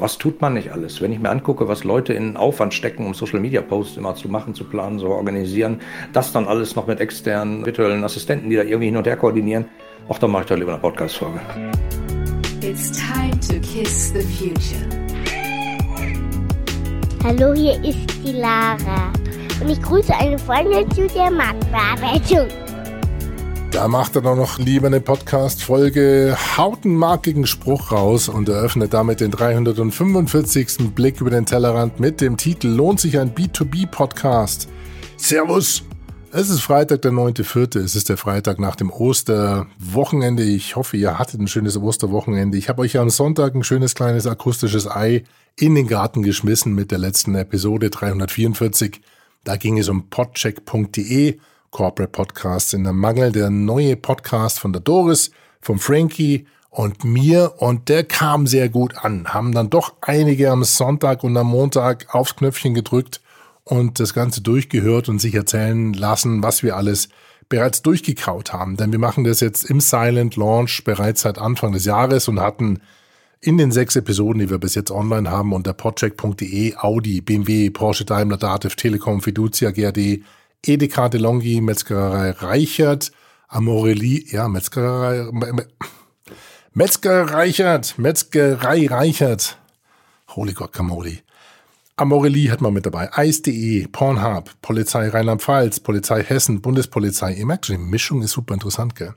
Was tut man nicht alles? Wenn ich mir angucke, was Leute in Aufwand stecken, um Social Media Posts immer zu machen, zu planen, zu organisieren, das dann alles noch mit externen virtuellen Assistenten, die da irgendwie hin und her koordinieren, auch dann mache ich doch lieber eine Podcast-Folge. It's time to kiss the future. Hallo, hier ist die Lara und ich grüße eine Freundin zu der Marktbearbeitung. Da macht er doch noch lieber eine Podcast-Folge, haut einen markigen Spruch raus und eröffnet damit den 345. Blick über den Tellerrand mit dem Titel Lohnt sich ein B2B-Podcast? Servus! Es ist Freitag, der 9.4. Es ist der Freitag nach dem Osterwochenende. Ich hoffe, ihr hattet ein schönes Osterwochenende. Ich habe euch am Sonntag ein schönes kleines akustisches Ei in den Garten geschmissen mit der letzten Episode 344. Da ging es um podcheck.de Corporate Podcasts in der Mangel, der neue Podcast von der Doris, vom Frankie und mir und der kam sehr gut an. Haben dann doch einige am Sonntag und am Montag aufs Knöpfchen gedrückt und das Ganze durchgehört und sich erzählen lassen, was wir alles bereits durchgekaut haben. Denn wir machen das jetzt im Silent Launch bereits seit Anfang des Jahres und hatten in den sechs Episoden, die wir bis jetzt online haben, unter podcheck.de, Audi, BMW, Porsche, Daimler, Dativ, Telekom, Fiducia, GRD, Edeka DeLonghi, Metzgerei Reichert, Amorelie, ja, Metzgerei, Metzgerei Reichert, Metzgerei Reichert. Holy God, Camoli. Amorelie hat man mit dabei. Eis.de, Pornhub, Polizei Rheinland-Pfalz, Polizei Hessen, Bundespolizei. Ihr merkt schon, die Mischung ist super interessant, gell?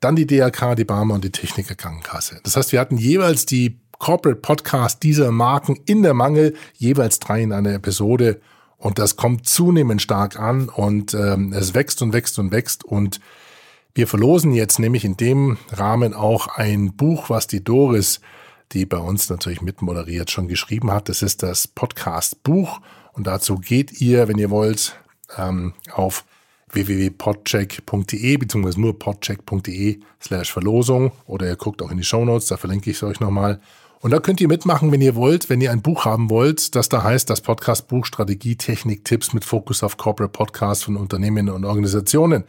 Dann die DRK, die Barmer und die Techniker Krankenkasse. Das heißt, wir hatten jeweils die Corporate Podcast dieser Marken in der Mangel, jeweils drei in einer Episode. Und das kommt zunehmend stark an und ähm, es wächst und wächst und wächst. Und wir verlosen jetzt nämlich in dem Rahmen auch ein Buch, was die Doris, die bei uns natürlich mitmoderiert, schon geschrieben hat. Das ist das Podcast-Buch. Und dazu geht ihr, wenn ihr wollt, ähm, auf www.podcheck.de beziehungsweise nur podcheck.de slash Verlosung oder ihr guckt auch in die Show Notes, da verlinke ich es euch nochmal. Und da könnt ihr mitmachen, wenn ihr wollt, wenn ihr ein Buch haben wollt, das da heißt, das Podcast-Buch Strategie, Technik, Tipps mit Fokus auf Corporate Podcasts von Unternehmen und Organisationen.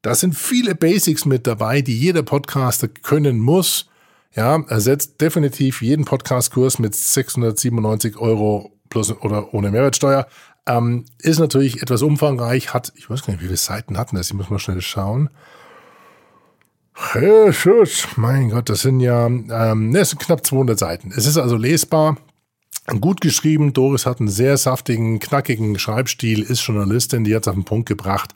Da sind viele Basics mit dabei, die jeder Podcaster können muss. Ja, ersetzt definitiv jeden Podcast-Kurs mit 697 Euro plus oder ohne Mehrwertsteuer. Ähm, ist natürlich etwas umfangreich, hat, ich weiß gar nicht, wie viele Seiten hatten das, ich muss mal schnell schauen. Mein Gott, das sind ja, ähm, ne, es sind knapp 200 Seiten. Es ist also lesbar, gut geschrieben. Doris hat einen sehr saftigen, knackigen Schreibstil, ist Journalistin, die hat es auf den Punkt gebracht.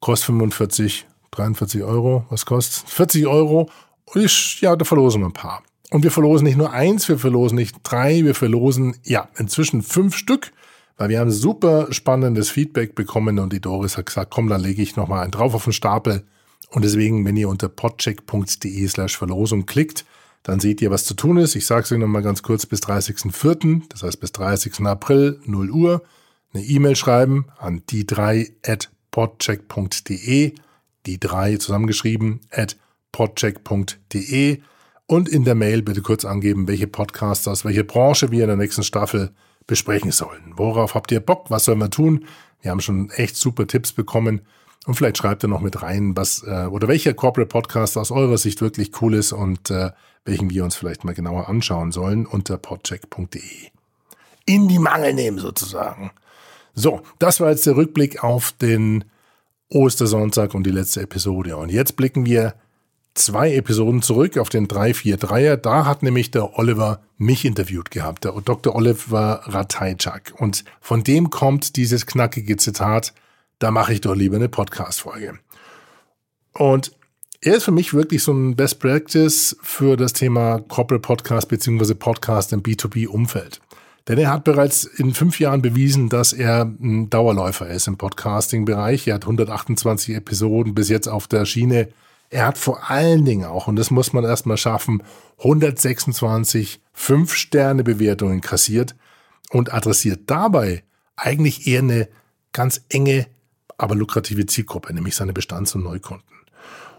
Kostet 45, 43 Euro. Was kostet? 40 Euro. Und ich, ja, da verlosen wir ein paar. Und wir verlosen nicht nur eins, wir verlosen nicht drei, wir verlosen, ja, inzwischen fünf Stück, weil wir haben super spannendes Feedback bekommen und die Doris hat gesagt, komm, dann lege ich nochmal einen drauf auf den Stapel. Und deswegen, wenn ihr unter podcheck.de slash Verlosung klickt, dann seht ihr, was zu tun ist. Ich sage es euch nochmal ganz kurz bis 30.04., das heißt bis 30. April, 0 Uhr, eine E-Mail schreiben an die 3 at podcheck.de, die 3 zusammengeschrieben at podcheck.de und in der Mail bitte kurz angeben, welche Podcasts aus welcher Branche wir in der nächsten Staffel besprechen sollen. Worauf habt ihr Bock? Was sollen wir tun? Wir haben schon echt super Tipps bekommen und vielleicht schreibt ihr noch mit rein, was äh, oder welcher Corporate Podcast aus eurer Sicht wirklich cool ist und äh, welchen wir uns vielleicht mal genauer anschauen sollen unter podcheck.de. In die Mangel nehmen sozusagen. So, das war jetzt der Rückblick auf den Ostersonntag und die letzte Episode. Und jetzt blicken wir zwei Episoden zurück auf den 343er. Da hat nämlich der Oliver mich interviewt gehabt, der Dr. Oliver Ratajczak. Und von dem kommt dieses knackige Zitat, da mache ich doch lieber eine Podcast-Folge. Und er ist für mich wirklich so ein Best Practice für das Thema Corporate Podcast bzw. Podcast im B2B-Umfeld. Denn er hat bereits in fünf Jahren bewiesen, dass er ein Dauerläufer ist im Podcasting-Bereich. Er hat 128 Episoden bis jetzt auf der Schiene. Er hat vor allen Dingen auch, und das muss man erstmal schaffen, 126 Fünf-Sterne-Bewertungen kassiert und adressiert dabei eigentlich eher eine ganz enge aber lukrative Zielgruppe, nämlich seine Bestands- und Neukunden.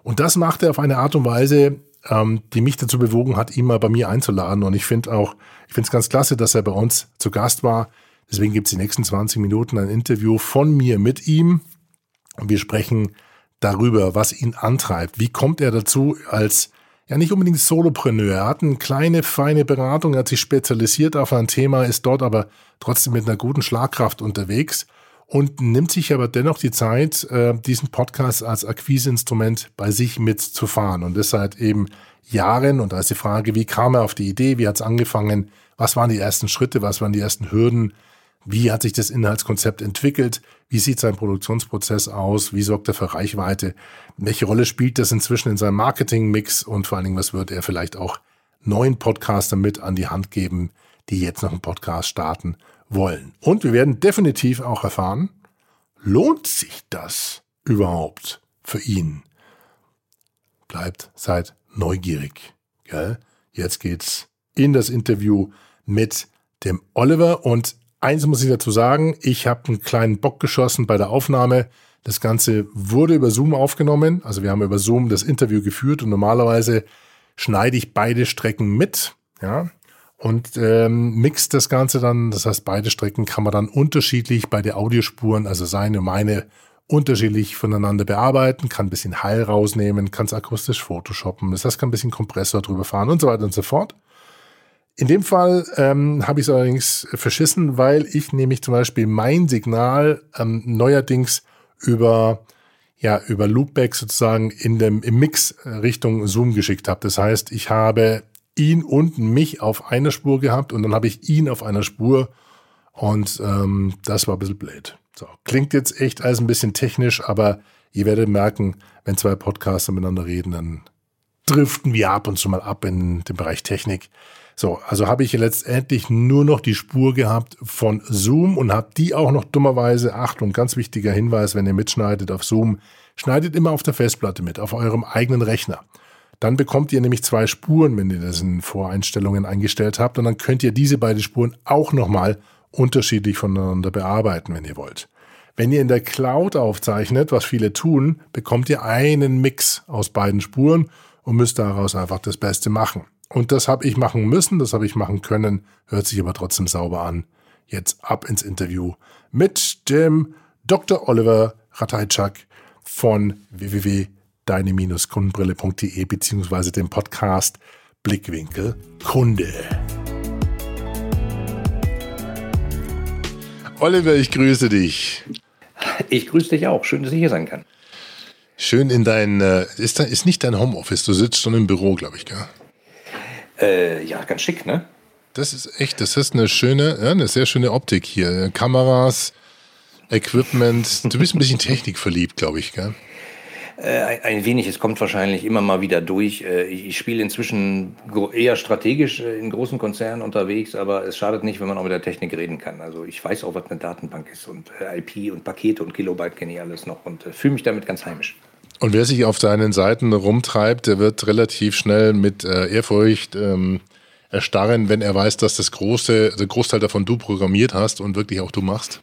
Und das macht er auf eine Art und Weise, ähm, die mich dazu bewogen hat, ihn mal bei mir einzuladen. Und ich finde auch, ich finde es ganz klasse, dass er bei uns zu Gast war. Deswegen gibt es die nächsten 20 Minuten ein Interview von mir mit ihm. Und wir sprechen darüber, was ihn antreibt. Wie kommt er dazu, als ja nicht unbedingt Solopreneur. Er hat eine kleine, feine Beratung, er hat sich spezialisiert auf ein Thema, ist dort aber trotzdem mit einer guten Schlagkraft unterwegs und nimmt sich aber dennoch die Zeit, äh, diesen Podcast als Akquiseinstrument bei sich mitzufahren. Und das seit eben Jahren. Und da ist die Frage, wie kam er auf die Idee, wie hat es angefangen, was waren die ersten Schritte, was waren die ersten Hürden, wie hat sich das Inhaltskonzept entwickelt, wie sieht sein Produktionsprozess aus, wie sorgt er für Reichweite, welche Rolle spielt das inzwischen in seinem Marketingmix? Und vor allen Dingen, was wird er vielleicht auch neuen Podcaster mit an die Hand geben, die jetzt noch einen Podcast starten wollen. Und wir werden definitiv auch erfahren, lohnt sich das überhaupt für ihn? Bleibt, seid neugierig. Gell? Jetzt geht's in das Interview mit dem Oliver und eins muss ich dazu sagen, ich habe einen kleinen Bock geschossen bei der Aufnahme. Das Ganze wurde über Zoom aufgenommen. Also wir haben über Zoom das Interview geführt und normalerweise schneide ich beide Strecken mit. Ja, und ähm, mixt das Ganze dann. Das heißt, beide Strecken kann man dann unterschiedlich bei den Audiospuren, also seine und meine, unterschiedlich voneinander bearbeiten, kann ein bisschen Hall rausnehmen, kann es akustisch photoshoppen, das heißt, kann ein bisschen Kompressor drüber fahren und so weiter und so fort. In dem Fall ähm, habe ich es allerdings verschissen, weil ich nämlich zum Beispiel mein Signal ähm, neuerdings über ja über Loopback sozusagen in dem im Mix Richtung Zoom geschickt habe. Das heißt, ich habe ihn und mich auf einer Spur gehabt und dann habe ich ihn auf einer Spur und ähm, das war ein bisschen blöd. So, klingt jetzt echt alles ein bisschen technisch, aber ihr werdet merken, wenn zwei Podcaster miteinander reden, dann driften wir ab und zu mal ab in den Bereich Technik. So, also habe ich letztendlich nur noch die Spur gehabt von Zoom und habe die auch noch dummerweise, Achtung, ganz wichtiger Hinweis, wenn ihr mitschneidet auf Zoom, schneidet immer auf der Festplatte mit, auf eurem eigenen Rechner. Dann bekommt ihr nämlich zwei Spuren, wenn ihr das in Voreinstellungen eingestellt habt. Und dann könnt ihr diese beiden Spuren auch nochmal unterschiedlich voneinander bearbeiten, wenn ihr wollt. Wenn ihr in der Cloud aufzeichnet, was viele tun, bekommt ihr einen Mix aus beiden Spuren und müsst daraus einfach das Beste machen. Und das habe ich machen müssen, das habe ich machen können, hört sich aber trotzdem sauber an. Jetzt ab ins Interview mit dem Dr. Oliver Ratajczak von www deine-kundenbrille.de beziehungsweise dem Podcast Blickwinkel Kunde. Oliver, ich grüße dich. Ich grüße dich auch. Schön, dass ich hier sein kann. Schön in dein, äh, ist, ist nicht dein Homeoffice, du sitzt schon im Büro, glaube ich, gell? Äh, ja, ganz schick, ne? Das ist echt, das ist eine schöne, ja, eine sehr schöne Optik hier. Kameras, Equipment. Du bist ein bisschen technikverliebt, glaube ich, gell? Äh, ein wenig, es kommt wahrscheinlich immer mal wieder durch. Äh, ich spiele inzwischen eher strategisch äh, in großen Konzernen unterwegs, aber es schadet nicht, wenn man auch mit der Technik reden kann. Also ich weiß auch, was eine Datenbank ist und IP und Pakete und Kilobyte kenne ich alles noch und fühle mich damit ganz heimisch. Und wer sich auf deinen Seiten rumtreibt, der wird relativ schnell mit Ehrfurcht ähm, erstarren, wenn er weiß, dass das große, der Großteil davon du programmiert hast und wirklich auch du machst.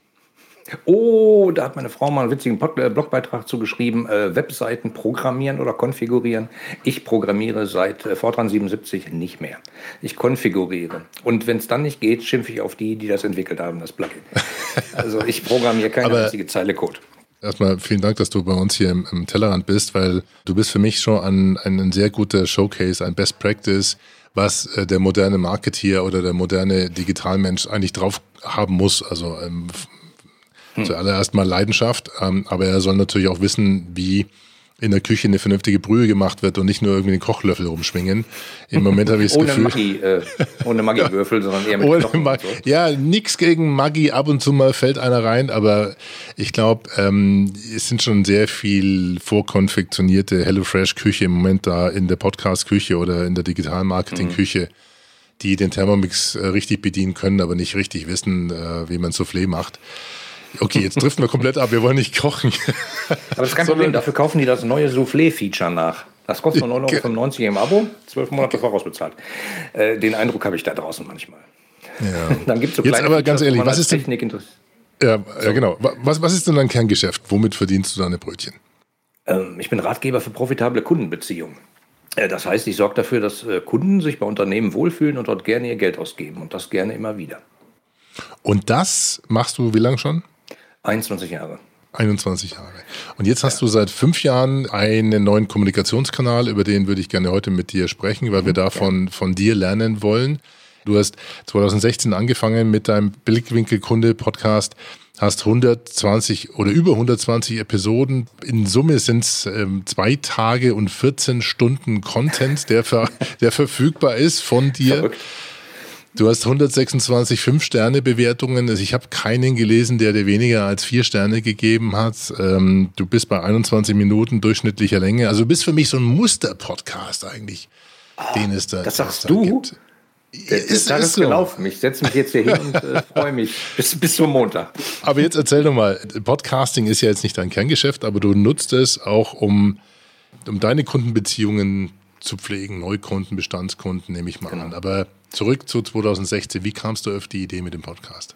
Oh, da hat meine Frau mal einen witzigen äh, Blogbeitrag zugeschrieben, äh, Webseiten programmieren oder konfigurieren. Ich programmiere seit äh, Fortran 77 nicht mehr. Ich konfiguriere. Und wenn es dann nicht geht, schimpfe ich auf die, die das entwickelt haben, das Plugin. Also ich programmiere keine Aber einzige Zeile Code. Erstmal vielen Dank, dass du bei uns hier im, im Tellerrand bist, weil du bist für mich schon ein, ein sehr guter Showcase, ein Best Practice, was äh, der moderne Marketeer oder der moderne Digitalmensch eigentlich drauf haben muss. Also ähm, hm. Zuallererst mal Leidenschaft, ähm, aber er soll natürlich auch wissen, wie in der Küche eine vernünftige Brühe gemacht wird und nicht nur irgendwie den Kochlöffel rumschwingen. Im Moment habe ich das ohne Gefühl... Maggi, äh, ohne Maggi-Würfel, sondern eher mit ohne Knochen Mag so. Ja, nix gegen Maggi, ab und zu mal fällt einer rein, aber ich glaube, ähm, es sind schon sehr viel vorkonfektionierte HelloFresh-Küche im Moment da in der Podcast-Küche oder in der digitalen Marketing-Küche. Mhm die den Thermomix äh, richtig bedienen können, aber nicht richtig wissen, äh, wie man Soufflé macht. Okay, jetzt driften wir komplett ab. Wir wollen nicht kochen. Aber das ist kein Problem. Dafür kaufen die das neue Soufflé-Feature nach. Das kostet nur 9,95 Euro im Abo, zwölf Monate vorausbezahlt. Äh, den Eindruck habe ich da draußen manchmal. Ja. Dann gibt es so Jetzt aber ganz ehrlich, was ist Technik denn, ja, ja, genau. Was, was ist denn dein Kerngeschäft? Womit verdienst du deine Brötchen? Ähm, ich bin Ratgeber für profitable Kundenbeziehungen. Äh, das heißt, ich sorge dafür, dass äh, Kunden sich bei Unternehmen wohlfühlen und dort gerne ihr Geld ausgeben und das gerne immer wieder. Und das machst du wie lange schon? 21 Jahre. 21 Jahre. Und jetzt hast du seit fünf Jahren einen neuen Kommunikationskanal, über den würde ich gerne heute mit dir sprechen, weil wir mhm, davon von dir lernen wollen. Du hast 2016 angefangen mit deinem Blickwinkel-Kunde-Podcast, hast 120 oder über 120 Episoden. In Summe sind es ähm, zwei Tage und 14 Stunden Content, der, ver der verfügbar ist von dir. Verrückt. Du hast 126 Fünf-Sterne-Bewertungen. Also ich habe keinen gelesen, der dir weniger als vier Sterne gegeben hat. Ähm, du bist bei 21 Minuten durchschnittlicher Länge. Also du bist für mich so ein Muster-Podcast eigentlich, oh, den es da, das sagst du? Gibt. Der, der ist, Tag ist, so. gelaufen. Ich setze mich jetzt hier hin und äh, freue mich bis, bis zum Montag. Aber jetzt erzähl doch mal, Podcasting ist ja jetzt nicht dein Kerngeschäft, aber du nutzt es auch, um, um deine Kundenbeziehungen zu pflegen, Neukunden, Bestandskunden, nehme ich mal genau. an. Aber zurück zu 2016, wie kamst du auf die Idee mit dem Podcast?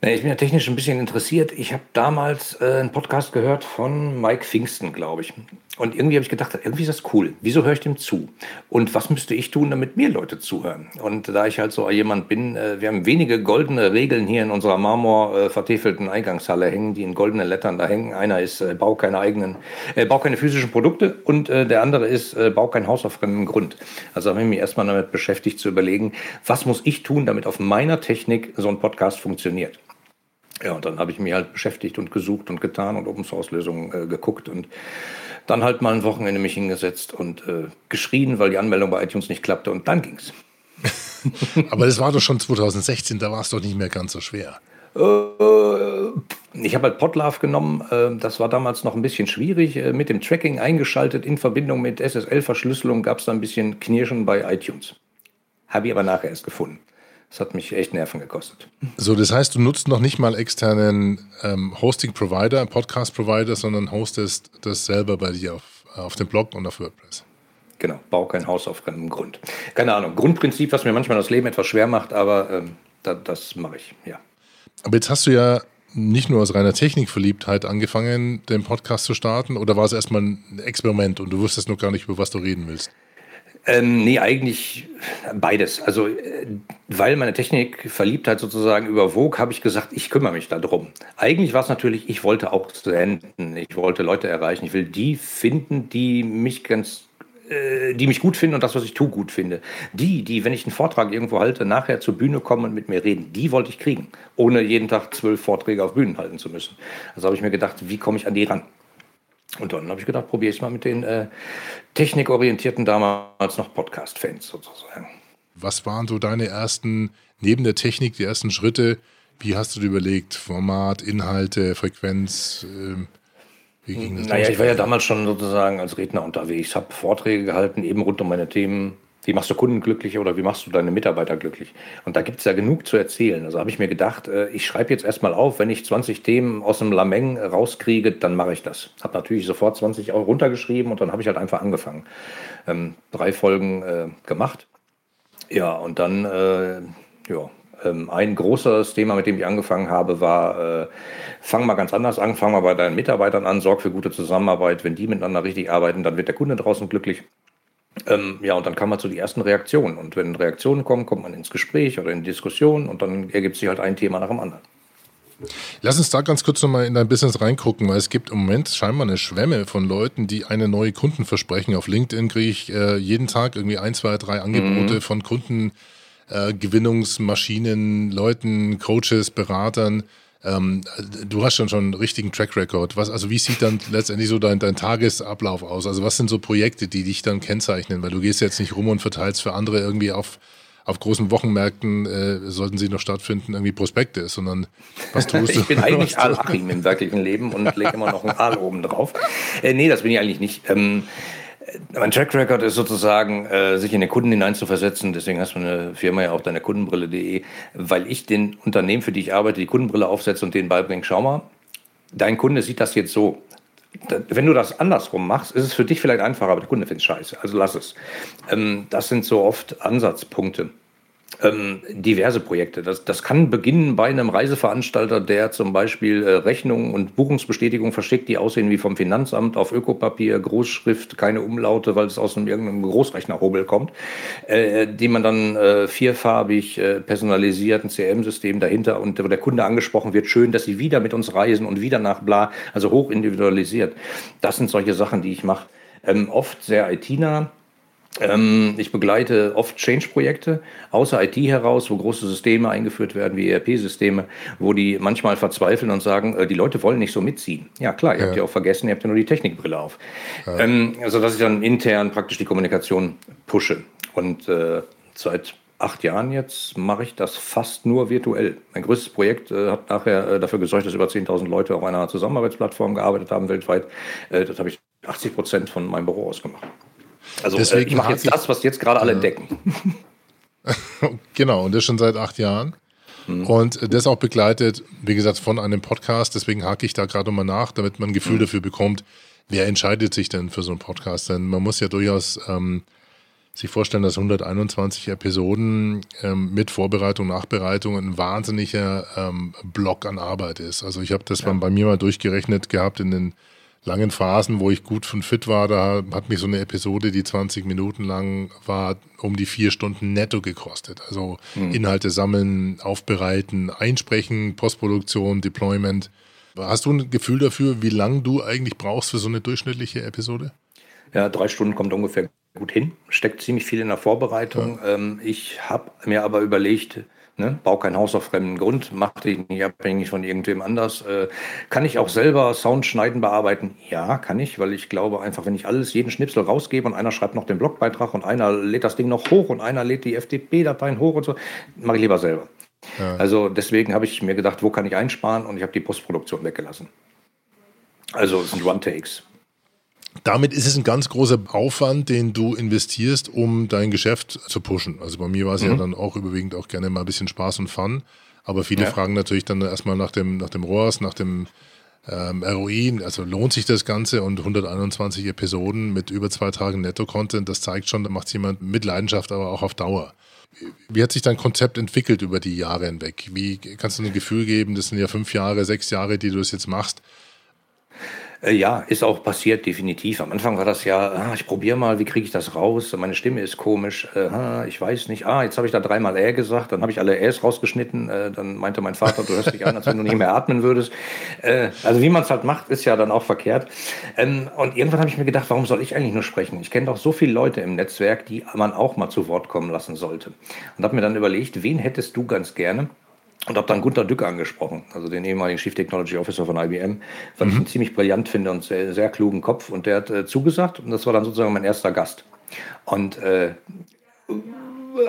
Ich bin ja technisch ein bisschen interessiert. Ich habe damals äh, einen Podcast gehört von Mike Pfingsten, glaube ich. Und irgendwie habe ich gedacht, irgendwie ist das cool. Wieso höre ich dem zu? Und was müsste ich tun, damit mir Leute zuhören? Und da ich halt so jemand bin, äh, wir haben wenige goldene Regeln hier in unserer Marmor äh, Eingangshalle hängen, die in goldenen Lettern da hängen. Einer ist, äh, bau keine eigenen, äh, bau keine physischen Produkte und äh, der andere ist, äh, bau kein Haus auf fremdem Grund. Also habe ich mich erstmal damit beschäftigt zu überlegen, was muss ich tun, damit auf meiner Technik so ein Podcast funktioniert. Ja, und dann habe ich mich halt beschäftigt und gesucht und getan und Open Source Lösungen äh, geguckt und dann halt mal ein Wochenende mich hingesetzt und äh, geschrien, weil die Anmeldung bei iTunes nicht klappte und dann ging's. Aber das war doch schon 2016, da war es doch nicht mehr ganz so schwer. Äh, ich habe halt Podlove genommen, äh, das war damals noch ein bisschen schwierig, äh, mit dem Tracking eingeschaltet in Verbindung mit SSL-Verschlüsselung gab es da ein bisschen Knirschen bei iTunes. Habe ich aber nachher erst gefunden. Das hat mich echt Nerven gekostet. So, das heißt, du nutzt noch nicht mal externen ähm, Hosting-Provider, Podcast-Provider, sondern hostest das selber bei dir auf, auf dem Blog und auf WordPress. Genau, bau kein Haus auf fremdem Grund. Keine Ahnung, Grundprinzip, was mir manchmal das Leben etwas schwer macht, aber ähm, da, das mache ich, ja. Aber jetzt hast du ja nicht nur aus reiner Technikverliebtheit angefangen, den Podcast zu starten, oder war es erstmal ein Experiment und du wusstest noch gar nicht, über was du reden willst? Ähm, nee, eigentlich beides. Also, äh, weil meine Technikverliebtheit sozusagen überwog, habe ich gesagt, ich kümmere mich darum. Eigentlich war es natürlich, ich wollte auch senden, ich wollte Leute erreichen, ich will die finden, die mich ganz äh, die mich gut finden und das, was ich tue, gut finde. Die, die, wenn ich einen Vortrag irgendwo halte, nachher zur Bühne kommen und mit mir reden, die wollte ich kriegen, ohne jeden Tag zwölf Vorträge auf Bühnen halten zu müssen. Also habe ich mir gedacht, wie komme ich an die ran? Und dann habe ich gedacht, probiere ich mal mit den äh, technikorientierten damals noch Podcast-Fans sozusagen. Was waren so deine ersten, neben der Technik, die ersten Schritte? Wie hast du dir überlegt? Format, Inhalte, Frequenz? Äh, wie ging das? Naja, ich war ja damals schon sozusagen als Redner unterwegs, habe Vorträge gehalten, eben rund um meine Themen wie machst du Kunden glücklich oder wie machst du deine Mitarbeiter glücklich? Und da gibt es ja genug zu erzählen. Also habe ich mir gedacht, äh, ich schreibe jetzt erstmal auf, wenn ich 20 Themen aus dem Lameng rauskriege, dann mache ich das. Habe natürlich sofort 20 auch runtergeschrieben und dann habe ich halt einfach angefangen. Ähm, drei Folgen äh, gemacht. Ja, und dann, äh, ja, ähm, ein großes Thema, mit dem ich angefangen habe, war, äh, fang mal ganz anders an, fang mal bei deinen Mitarbeitern an, sorg für gute Zusammenarbeit. Wenn die miteinander richtig arbeiten, dann wird der Kunde draußen glücklich. Ähm, ja, und dann kam man zu die ersten Reaktionen. Und wenn Reaktionen kommen, kommt man ins Gespräch oder in die Diskussion und dann ergibt sich halt ein Thema nach dem anderen. Lass uns da ganz kurz nochmal in dein Business reingucken, weil es gibt im Moment scheinbar eine Schwemme von Leuten, die eine neue Kunden versprechen. Auf LinkedIn kriege ich äh, jeden Tag irgendwie ein, zwei, drei Angebote mhm. von Kundengewinnungsmaschinen, äh, Leuten, Coaches, Beratern. Ähm, du hast schon schon einen richtigen Track Record. Was, also wie sieht dann letztendlich so dein, dein Tagesablauf aus? Also was sind so Projekte, die dich dann kennzeichnen? Weil du gehst jetzt nicht rum und verteilst für andere irgendwie auf, auf großen Wochenmärkten, äh, sollten sie noch stattfinden, irgendwie Prospekte, sondern was tust du? ich bin eigentlich Al-Achim im wirklichen Leben und lege immer noch ein Aal oben drauf. Äh, nee, das bin ich eigentlich nicht. Ähm, mein Track Record ist sozusagen, äh, sich in den Kunden hineinzuversetzen. Deswegen hast du eine Firma ja auch deine Kundenbrille.de, weil ich den Unternehmen, für die ich arbeite, die Kundenbrille aufsetze und denen beibringe, schau mal, dein Kunde sieht das jetzt so. Wenn du das andersrum machst, ist es für dich vielleicht einfacher, aber der Kunde findet es scheiße. Also lass es. Ähm, das sind so oft Ansatzpunkte. Ähm, diverse Projekte. Das, das kann beginnen bei einem Reiseveranstalter, der zum Beispiel äh, Rechnungen und Buchungsbestätigungen verschickt, die aussehen wie vom Finanzamt auf Ökopapier, Großschrift, keine Umlaute, weil es aus einem, irgendeinem Großrechnerhobel kommt, äh, die man dann äh, vierfarbig äh, personalisiert, ein CRM-System dahinter und wo der Kunde angesprochen wird, schön, dass Sie wieder mit uns reisen und wieder nach bla, also hoch individualisiert. Das sind solche Sachen, die ich mache. Ähm, oft sehr IT-nah ähm, ich begleite oft Change-Projekte außer IT heraus, wo große Systeme eingeführt werden, wie ERP-Systeme, wo die manchmal verzweifeln und sagen, äh, die Leute wollen nicht so mitziehen. Ja klar, ihr ja. habt ja auch vergessen, ihr habt ja nur die Technikbrille auf. Ja. Ähm, also dass ich dann intern praktisch die Kommunikation pushe. Und äh, seit acht Jahren jetzt mache ich das fast nur virtuell. Mein größtes Projekt äh, hat nachher äh, dafür gesorgt, dass über 10.000 Leute auf einer Zusammenarbeitsplattform gearbeitet haben weltweit. Äh, das habe ich 80 Prozent von meinem Büro ausgemacht. Also äh, Deswegen ich mache jetzt das, was jetzt gerade alle entdecken. genau, und das schon seit acht Jahren. Mhm. Und das auch begleitet, wie gesagt, von einem Podcast. Deswegen hake ich da gerade mal nach, damit man ein Gefühl mhm. dafür bekommt, wer entscheidet sich denn für so einen Podcast? Denn man muss ja durchaus ähm, sich vorstellen, dass 121 Episoden ähm, mit Vorbereitung, Nachbereitung ein wahnsinniger ähm, Block an Arbeit ist. Also ich habe das ja. bei mir mal durchgerechnet gehabt in den langen Phasen, wo ich gut und fit war, da hat mich so eine Episode, die 20 Minuten lang war, um die vier Stunden netto gekostet. Also mhm. Inhalte sammeln, aufbereiten, einsprechen, Postproduktion, Deployment. Hast du ein Gefühl dafür, wie lange du eigentlich brauchst für so eine durchschnittliche Episode? Ja, drei Stunden kommt ungefähr gut hin. Steckt ziemlich viel in der Vorbereitung. Ja. Ähm, ich habe mir aber überlegt, Ne? Bau kein Haus auf fremden Grund, mach dich nicht abhängig von irgendwem anders. Äh, kann ich auch selber Sound schneiden, bearbeiten? Ja, kann ich, weil ich glaube einfach, wenn ich alles, jeden Schnipsel rausgebe und einer schreibt noch den Blogbeitrag und einer lädt das Ding noch hoch und einer lädt die FTP-Dateien hoch und so, mache ich lieber selber. Ja. Also deswegen habe ich mir gedacht, wo kann ich einsparen und ich habe die Postproduktion weggelassen. Also es sind One-Takes. Damit ist es ein ganz großer Aufwand, den du investierst, um dein Geschäft zu pushen. Also bei mir war es mhm. ja dann auch überwiegend auch gerne mal ein bisschen Spaß und Fun. Aber viele ja. fragen natürlich dann erstmal nach dem, nach dem ROAS, nach dem ähm, ROI. Also lohnt sich das Ganze und 121 Episoden mit über zwei Tagen Netto-Content, das zeigt schon, da macht jemand mit Leidenschaft, aber auch auf Dauer. Wie hat sich dein Konzept entwickelt über die Jahre hinweg? Wie kannst du ein Gefühl geben, das sind ja fünf Jahre, sechs Jahre, die du das jetzt machst. Äh, ja, ist auch passiert, definitiv. Am Anfang war das ja, ah, ich probiere mal, wie kriege ich das raus? Meine Stimme ist komisch, ah, ich weiß nicht. Ah, jetzt habe ich da dreimal Äh gesagt, dann habe ich alle Äs rausgeschnitten. Äh, dann meinte mein Vater, du hörst dich an, als wenn du nicht mehr atmen würdest. Also wie man es halt macht, ist ja dann auch verkehrt. Ähm, und irgendwann habe ich mir gedacht, warum soll ich eigentlich nur sprechen? Ich kenne doch so viele Leute im Netzwerk, die man auch mal zu Wort kommen lassen sollte. Und habe mir dann überlegt, wen hättest du ganz gerne? Und habe dann Gunter Dück angesprochen, also den ehemaligen Chief Technology Officer von IBM, weil mhm. ich ihn ziemlich brillant finde und sehr, sehr klugen Kopf. Und der hat äh, zugesagt und das war dann sozusagen mein erster Gast. Und äh,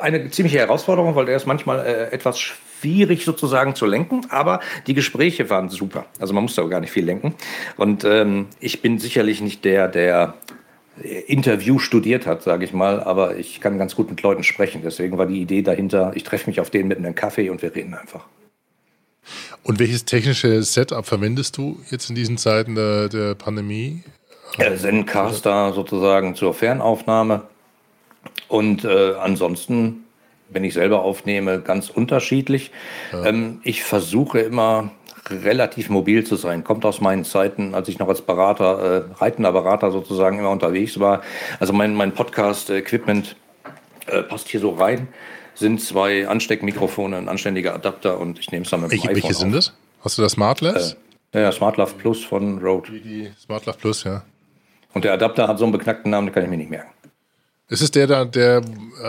eine ziemliche Herausforderung, weil der ist manchmal äh, etwas schwierig sozusagen zu lenken, aber die Gespräche waren super. Also man musste auch gar nicht viel lenken. Und ähm, ich bin sicherlich nicht der, der Interview studiert hat, sage ich mal, aber ich kann ganz gut mit Leuten sprechen. Deswegen war die Idee dahinter, ich treffe mich auf den mit einem Kaffee und wir reden einfach. Und welches technische Setup verwendest du jetzt in diesen Zeiten der, der Pandemie? Ja, Zencaster sozusagen zur Fernaufnahme. Und äh, ansonsten, wenn ich selber aufnehme, ganz unterschiedlich. Ja. Ähm, ich versuche immer relativ mobil zu sein. Kommt aus meinen Zeiten, als ich noch als Berater, äh, reitender Berater sozusagen immer unterwegs war. Also mein, mein Podcast-Equipment äh, passt hier so rein. Sind zwei Ansteckmikrofone, ein anständiger Adapter und ich nehme es dann mit dem welche, Welche sind das? Hast du das Smartless? Äh, ja, SmartLove Plus von Rode. Die, die SmartLove Plus, ja. Und der Adapter hat so einen beknackten Namen, den kann ich mir nicht merken. Es ist der da, der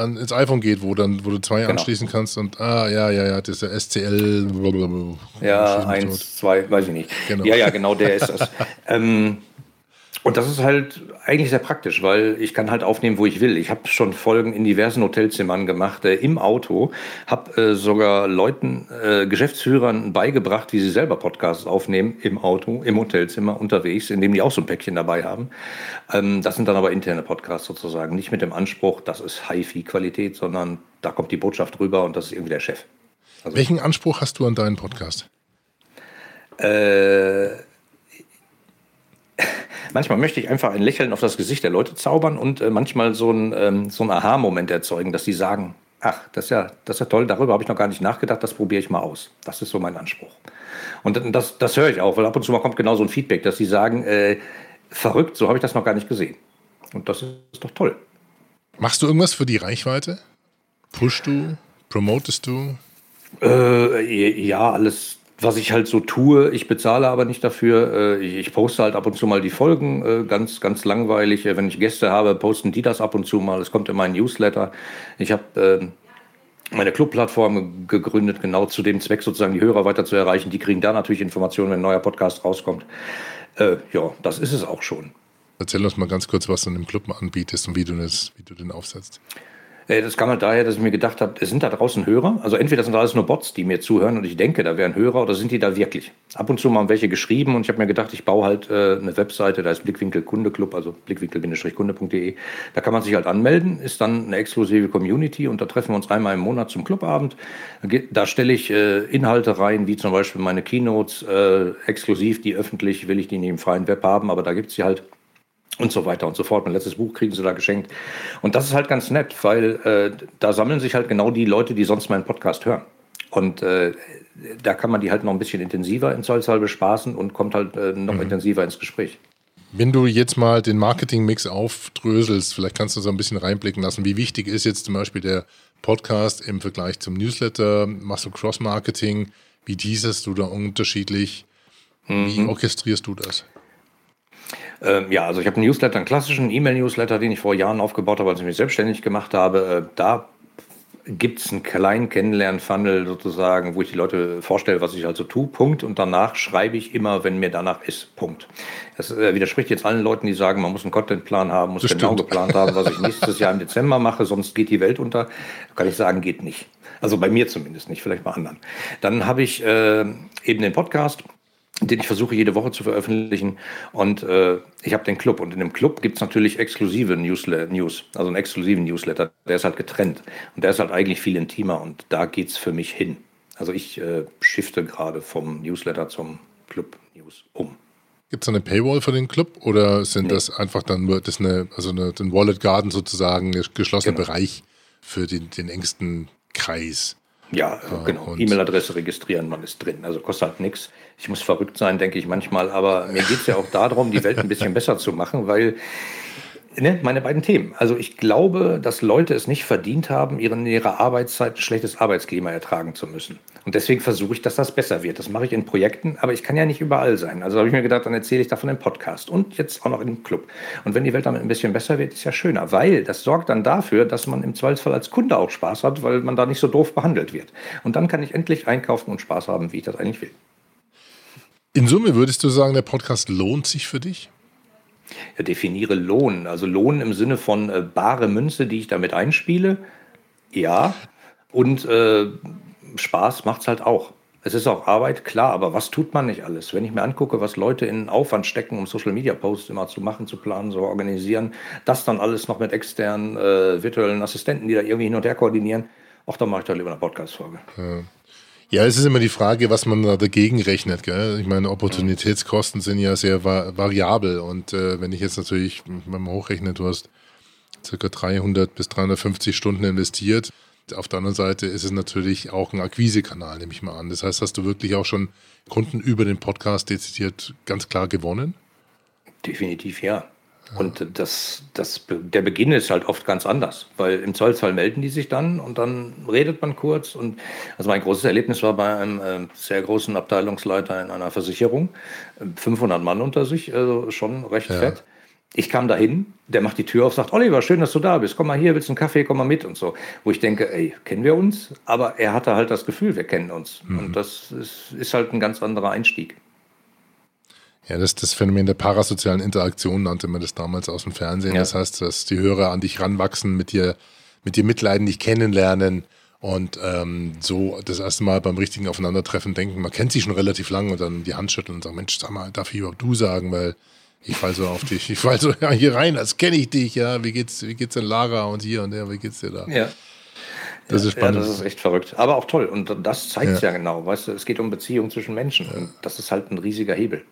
ins iPhone geht, wo dann, wo du zwei genau. anschließen kannst und ah ja, ja, ja, das ist der SCL. Blablabla. Ja, eins, zwei, weiß ich nicht. Genau. Ja, ja, genau, der ist das. ähm, und das ist halt eigentlich sehr praktisch, weil ich kann halt aufnehmen, wo ich will. Ich habe schon Folgen in diversen Hotelzimmern gemacht, äh, im Auto, habe äh, sogar Leuten, äh, Geschäftsführern beigebracht, wie sie selber Podcasts aufnehmen im Auto, im Hotelzimmer unterwegs, indem die auch so ein Päckchen dabei haben. Ähm, das sind dann aber interne Podcasts sozusagen, nicht mit dem Anspruch, das ist Hi-Fi-Qualität, sondern da kommt die Botschaft rüber und das ist irgendwie der Chef. Also, Welchen Anspruch hast du an deinen Podcast? Äh manchmal möchte ich einfach ein Lächeln auf das Gesicht der Leute zaubern und äh, manchmal so ein, ähm, so ein Aha-Moment erzeugen, dass sie sagen, ach, das ist ja, das ist ja toll, darüber habe ich noch gar nicht nachgedacht, das probiere ich mal aus. Das ist so mein Anspruch. Und das, das höre ich auch, weil ab und zu mal kommt genau so ein Feedback, dass sie sagen, äh, verrückt, so habe ich das noch gar nicht gesehen. Und das ist doch toll. Machst du irgendwas für die Reichweite? Pushst du? Promotest du? Äh, ja, alles, was ich halt so tue. Ich bezahle aber nicht dafür. Äh, ich poste halt ab und zu mal die Folgen, äh, ganz, ganz langweilig. Wenn ich Gäste habe, posten die das ab und zu mal. Es kommt in meinen Newsletter. Ich habe ähm, meine Clubplattform gegründet, genau zu dem Zweck, sozusagen die Hörer weiter zu erreichen. Die kriegen da natürlich Informationen, wenn ein neuer Podcast rauskommt. Äh, ja, das ist es auch schon. Erzähl uns mal ganz kurz, was du in dem Club anbietest und wie du, das, wie du den aufsetzt. Äh, das kam halt daher, dass ich mir gedacht habe, es sind da draußen Hörer. Also entweder sind alles nur Bots, die mir zuhören und ich denke, da wären Hörer, oder sind die da wirklich? Ab und zu mal welche geschrieben und ich habe mir gedacht, ich baue halt äh, eine Webseite, da ist Blickwinkel Kunde Club, also blickwinkel-kunde.de. Da kann man sich halt anmelden, ist dann eine exklusive Community und da treffen wir uns einmal im Monat zum Clubabend. Da stelle ich äh, Inhalte rein, wie zum Beispiel meine Keynotes, äh, exklusiv, die öffentlich, will ich die nicht im freien Web haben, aber da gibt es sie halt und so weiter und so fort. Mein letztes Buch kriegen sie da geschenkt. Und das ist halt ganz nett, weil äh, da sammeln sich halt genau die Leute, die sonst meinen Podcast hören. Und äh, da kann man die halt noch ein bisschen intensiver in Zollzahl bespaßen und kommt halt äh, noch mhm. intensiver ins Gespräch. Wenn du jetzt mal den Marketing-Mix aufdröselst, vielleicht kannst du so ein bisschen reinblicken lassen, wie wichtig ist jetzt zum Beispiel der Podcast im Vergleich zum Newsletter? Machst du Cross-Marketing? Wie teaserst du da unterschiedlich? Wie mhm. orchestrierst du das? Ähm, ja, also ich habe einen Newsletter, einen klassischen E-Mail-Newsletter, den ich vor Jahren aufgebaut habe, als ich mich selbstständig gemacht habe. Äh, da gibt es einen kleinen Kennenlern-Funnel sozusagen, wo ich die Leute vorstelle, was ich also tue, Punkt. Und danach schreibe ich immer, wenn mir danach ist, Punkt. Das äh, widerspricht jetzt allen Leuten, die sagen, man muss einen Contentplan haben, muss das genau stimmt. geplant haben, was ich nächstes Jahr im Dezember mache, sonst geht die Welt unter. Kann ich sagen, geht nicht. Also bei mir zumindest nicht, vielleicht bei anderen. Dann habe ich äh, eben den Podcast den ich versuche jede Woche zu veröffentlichen. Und äh, ich habe den Club. Und in dem Club gibt es natürlich exklusive Newsletter, News, also einen exklusiven Newsletter. Der ist halt getrennt. Und der ist halt eigentlich viel intimer. Und da geht es für mich hin. Also ich äh, shifte gerade vom Newsletter zum Club News um. Gibt es eine Paywall für den Club oder sind nee. das einfach dann nur das eine, also eine, ein Wallet Garden sozusagen, ein geschlossener genau. Bereich für den, den engsten Kreis? Ja, äh, genau. E-Mail-Adresse registrieren, man ist drin. Also kostet halt nichts. Ich muss verrückt sein, denke ich manchmal, aber mir geht es ja auch darum, die Welt ein bisschen besser zu machen, weil ne, meine beiden Themen. Also ich glaube, dass Leute es nicht verdient haben, in ihrer Arbeitszeit ein schlechtes Arbeitsklima ertragen zu müssen. Und deswegen versuche ich, dass das besser wird. Das mache ich in Projekten, aber ich kann ja nicht überall sein. Also habe ich mir gedacht, dann erzähle ich davon im Podcast und jetzt auch noch im Club. Und wenn die Welt damit ein bisschen besser wird, ist ja schöner, weil das sorgt dann dafür, dass man im Zweifelsfall als Kunde auch Spaß hat, weil man da nicht so doof behandelt wird. Und dann kann ich endlich einkaufen und Spaß haben, wie ich das eigentlich will. In Summe würdest du sagen, der Podcast lohnt sich für dich? Ja, definiere Lohn. Also Lohn im Sinne von äh, bare Münze, die ich damit einspiele. Ja. Und äh, Spaß macht es halt auch. Es ist auch Arbeit, klar, aber was tut man nicht alles? Wenn ich mir angucke, was Leute in Aufwand stecken, um Social Media Posts immer zu machen, zu planen, zu organisieren, das dann alles noch mit externen äh, virtuellen Assistenten, die da irgendwie hin und her koordinieren, auch dann mache ich da lieber eine Podcast-Folge. Ja. Ja, es ist immer die Frage, was man da dagegen rechnet. Gell? Ich meine, Opportunitätskosten sind ja sehr va variabel. Und äh, wenn ich jetzt natürlich, wenn man hochrechnet, du hast circa 300 bis 350 Stunden investiert. Auf der anderen Seite ist es natürlich auch ein Akquisekanal, nehme ich mal an. Das heißt, hast du wirklich auch schon Kunden über den Podcast dezidiert ganz klar gewonnen? Definitiv ja. Und das, das, der Beginn ist halt oft ganz anders, weil im Zollfall melden die sich dann und dann redet man kurz. Und also mein großes Erlebnis war bei einem äh, sehr großen Abteilungsleiter in einer Versicherung, 500 Mann unter sich, also schon recht ja. fett. Ich kam dahin, der macht die Tür auf, sagt, Oliver, schön, dass du da bist, komm mal hier, willst du einen Kaffee, komm mal mit und so. Wo ich denke, ey, kennen wir uns? Aber er hatte halt das Gefühl, wir kennen uns. Mhm. Und das ist, ist halt ein ganz anderer Einstieg. Ja, das, das Phänomen der parasozialen Interaktion nannte man das damals aus dem Fernsehen. Ja. Das heißt, dass die Hörer an dich ranwachsen, mit dir, mit dir mitleiden, dich kennenlernen und ähm, so das erste Mal beim richtigen Aufeinandertreffen denken, man kennt sich schon relativ lang und dann die Hand schütteln und sagen, Mensch, sag mal, darf ich überhaupt du sagen, weil ich fall so auf dich, ich fall so ja, hier rein, als kenne ich dich, ja, wie geht's, wie geht's denn Lara und hier und der, wie geht's dir da? Ja. Das ist spannend. Ja, das ist echt verrückt. Aber auch toll. Und das zeigt es ja. ja. genau. Weißt du, es geht um Beziehungen zwischen Menschen. Und das ist halt ein riesiger Hebel.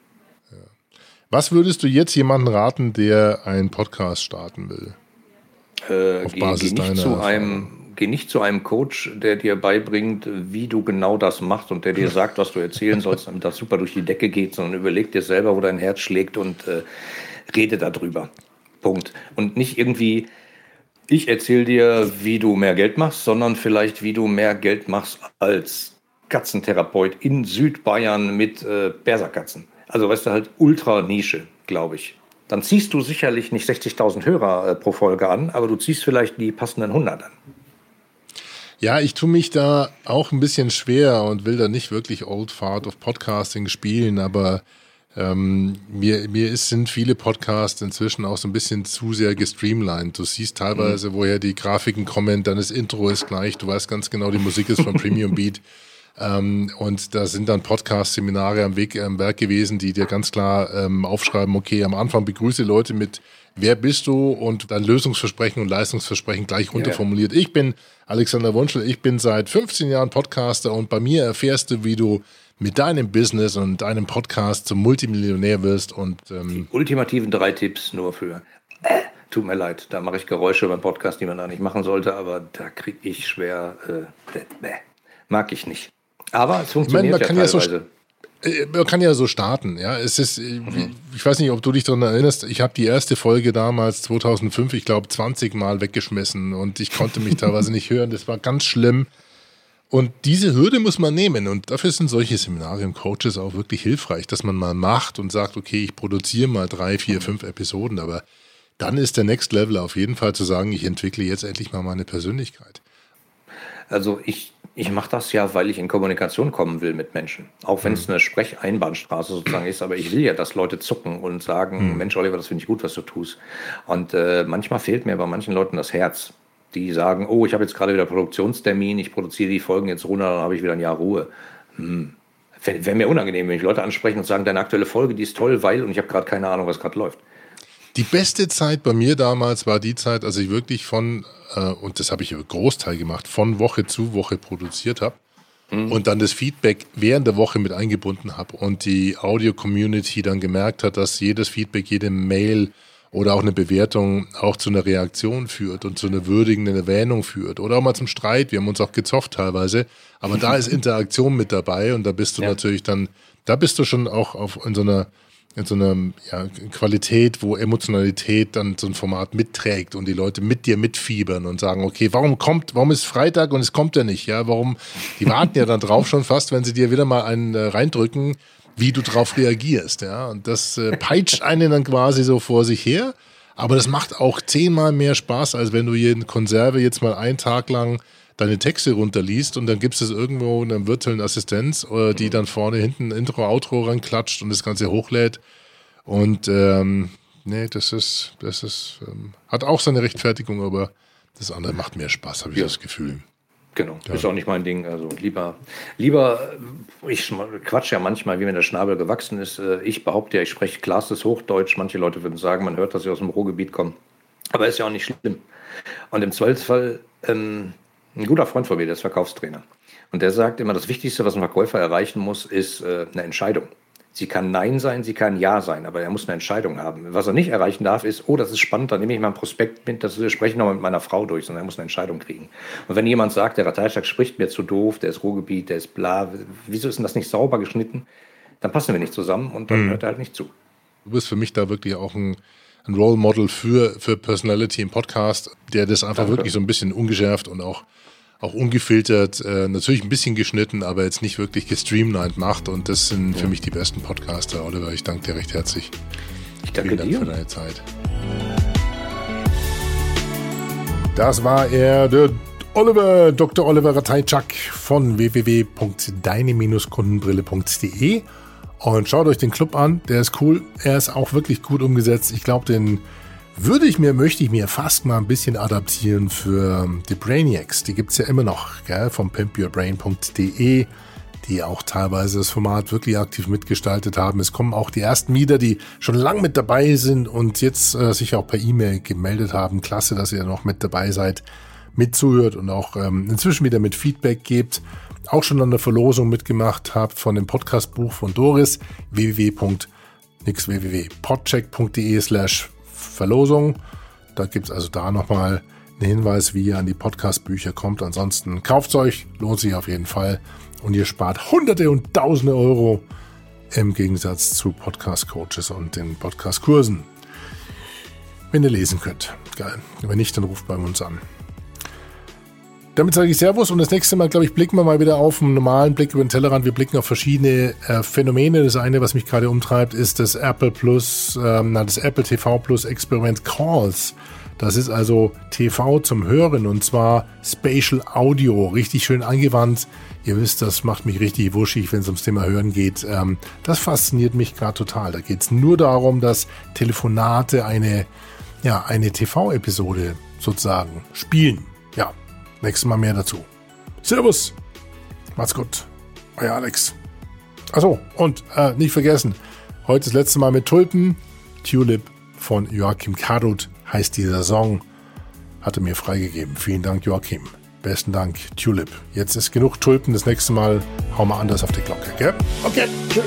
Was würdest du jetzt jemandem raten, der einen Podcast starten will? Äh, Auf geh, Basis geh nicht zu einem geh nicht zu einem Coach, der dir beibringt, wie du genau das machst und der dir sagt, was du erzählen sollst, damit das super durch die Decke geht, sondern überleg dir selber, wo dein Herz schlägt und äh, rede darüber. Punkt. Und nicht irgendwie, ich erzähle dir, wie du mehr Geld machst, sondern vielleicht, wie du mehr Geld machst als Katzentherapeut in Südbayern mit äh, Berserkatzen. Also weißt du halt ultra Nische, glaube ich. Dann ziehst du sicherlich nicht 60.000 Hörer äh, pro Folge an, aber du ziehst vielleicht die passenden 100 an. Ja, ich tue mich da auch ein bisschen schwer und will da nicht wirklich Old Fart of Podcasting spielen, aber ähm, mir, mir ist, sind viele Podcasts inzwischen auch so ein bisschen zu sehr gestreamlined. Du siehst teilweise, mhm. woher die Grafiken kommen, dann das Intro ist gleich, du weißt ganz genau, die Musik ist von Premium Beat. Ähm, und da sind dann Podcast-Seminare am Weg, am Werk gewesen, die dir ganz klar ähm, aufschreiben, okay, am Anfang begrüße Leute mit Wer bist du? Und dann Lösungsversprechen und Leistungsversprechen gleich runterformuliert. Ja. Ich bin Alexander Wunschel, ich bin seit 15 Jahren Podcaster und bei mir erfährst du, wie du mit deinem Business und deinem Podcast zum Multimillionär wirst. Und, ähm die ultimativen drei Tipps nur für. Äh, tut mir leid, da mache ich Geräusche beim Podcast, die man da nicht machen sollte, aber da kriege ich schwer. Äh, mag ich nicht. Aber es funktioniert ich meine, man ja teilweise. Ja so äh, man kann ja so starten, ja. Es ist, äh, mhm. ich weiß nicht, ob du dich daran erinnerst, ich habe die erste Folge damals, 2005, ich glaube, 20 Mal weggeschmissen und ich konnte mich teilweise nicht hören. Das war ganz schlimm. Und diese Hürde muss man nehmen. Und dafür sind solche Seminare und Coaches auch wirklich hilfreich, dass man mal macht und sagt, okay, ich produziere mal drei, vier, fünf Episoden. Aber dann ist der Next Level auf jeden Fall zu sagen, ich entwickle jetzt endlich mal meine Persönlichkeit. Also ich ich mache das ja, weil ich in Kommunikation kommen will mit Menschen. Auch wenn es mhm. eine Sprecheinbahnstraße sozusagen ist, aber ich will ja, dass Leute zucken und sagen, mhm. Mensch, Oliver, das finde ich gut, was du tust. Und äh, manchmal fehlt mir bei manchen Leuten das Herz. Die sagen, oh, ich habe jetzt gerade wieder Produktionstermin, ich produziere die Folgen jetzt runter, dann habe ich wieder ein Jahr Ruhe. Hm. Wäre wär mir unangenehm, wenn ich Leute ansprechen und sagen, deine aktuelle Folge, die ist toll, weil, und ich habe gerade keine Ahnung, was gerade läuft. Die beste Zeit bei mir damals war die Zeit, als ich wirklich von, äh, und das habe ich Großteil gemacht, von Woche zu Woche produziert habe mhm. und dann das Feedback während der Woche mit eingebunden habe und die Audio-Community dann gemerkt hat, dass jedes Feedback, jede Mail oder auch eine Bewertung auch zu einer Reaktion führt und zu einer würdigenden Erwähnung führt oder auch mal zum Streit. Wir haben uns auch gezofft teilweise, aber da ist Interaktion mit dabei und da bist du ja. natürlich dann, da bist du schon auch auf, in so einer in so einer ja, Qualität, wo Emotionalität dann so ein Format mitträgt und die Leute mit dir mitfiebern und sagen, okay, warum kommt, warum ist Freitag und es kommt ja nicht, ja, warum, die warten ja dann drauf schon fast, wenn sie dir wieder mal einen äh, reindrücken, wie du drauf reagierst, ja, und das äh, peitscht einen dann quasi so vor sich her, aber das macht auch zehnmal mehr Spaß, als wenn du jeden Konserve jetzt mal einen Tag lang deine Texte runterliest und dann gibst es irgendwo in einer virtuellen Assistenz, äh, die mhm. dann vorne hinten Intro, Outro ranklatscht und das Ganze hochlädt. Und ähm, nee, das ist, das ist, ähm, hat auch seine Rechtfertigung, aber das andere macht mehr Spaß, habe ich ja. das Gefühl. Genau, ja. ist auch nicht mein Ding. Also lieber, lieber, ich quatsch ja manchmal, wie mir der Schnabel gewachsen ist. Äh, ich behaupte ja, ich spreche klarstes Hochdeutsch. Manche Leute würden sagen, man hört, dass ich aus dem Ruhrgebiet komme. Aber ist ja auch nicht schlimm. Und im Zweifelsfall ähm, ein guter Freund von mir, der ist Verkaufstrainer. Und der sagt immer, das Wichtigste, was ein Verkäufer erreichen muss, ist äh, eine Entscheidung. Sie kann Nein sein, sie kann Ja sein, aber er muss eine Entscheidung haben. Was er nicht erreichen darf, ist, oh, das ist spannend, dann nehme ich mal ein Prospekt mit, das spreche ich noch mit meiner Frau durch, sondern er muss eine Entscheidung kriegen. Und wenn jemand sagt, der Rateilschlag spricht mir zu doof, der ist Ruhrgebiet, der ist bla, wieso ist denn das nicht sauber geschnitten? Dann passen wir nicht zusammen und dann mhm. hört er halt nicht zu. Du bist für mich da wirklich auch ein, ein Role Model für, für Personality im Podcast, der das einfach Danke. wirklich so ein bisschen ungeschärft und auch auch ungefiltert, äh, natürlich ein bisschen geschnitten, aber jetzt nicht wirklich gestreamlined macht. Und das sind ja. für mich die besten Podcaster, Oliver. Ich danke dir recht herzlich. Ich danke Vielen Dank dir. für deine Zeit. Das war er, der Oliver, Dr. Oliver Ratajczak von www.deine-kundenbrille.de. Und schaut euch den Club an, der ist cool. Er ist auch wirklich gut umgesetzt. Ich glaube, den würde ich mir, möchte ich mir fast mal ein bisschen adaptieren für die Brainiacs. Die gibt es ja immer noch, gell, vom pimpyourbrain.de, die auch teilweise das Format wirklich aktiv mitgestaltet haben. Es kommen auch die ersten Mieter, die schon lang mit dabei sind und jetzt äh, sich auch per E-Mail gemeldet haben. Klasse, dass ihr noch mit dabei seid, mitzuhört und auch ähm, inzwischen wieder mit Feedback gebt. Auch schon an der Verlosung mitgemacht habt von dem Podcastbuch von Doris www.podcheck.de slash Verlosung. Da gibt es also da nochmal ein Hinweis, wie ihr an die Podcast-Bücher kommt. Ansonsten kauft euch, lohnt sich auf jeden Fall. Und ihr spart Hunderte und Tausende Euro im Gegensatz zu Podcast-Coaches und den Podcast-Kursen. Wenn ihr lesen könnt. Geil. Wenn nicht, dann ruft bei uns an. Damit sage ich Servus und das nächste Mal, glaube ich, blicken wir mal wieder auf einen normalen Blick über den Tellerrand. Wir blicken auf verschiedene äh, Phänomene. Das eine, was mich gerade umtreibt, ist das Apple Plus, ähm, das Apple TV Plus Experiment Calls. Das ist also TV zum Hören und zwar Spatial Audio, richtig schön angewandt. Ihr wisst, das macht mich richtig wuschig, wenn es ums Thema Hören geht. Ähm, das fasziniert mich gerade total. Da geht es nur darum, dass Telefonate eine, ja, eine TV-Episode sozusagen spielen. Nächstes Mal mehr dazu. Servus, macht's gut. Euer Alex. Achso, und äh, nicht vergessen, heute das letzte Mal mit Tulpen, Tulip von Joachim Karut heißt dieser Song. Hatte mir freigegeben. Vielen Dank, Joachim. Besten Dank, Tulip. Jetzt ist genug Tulpen. Das nächste Mal hauen wir anders auf die Glocke, gell? Okay, tschüss.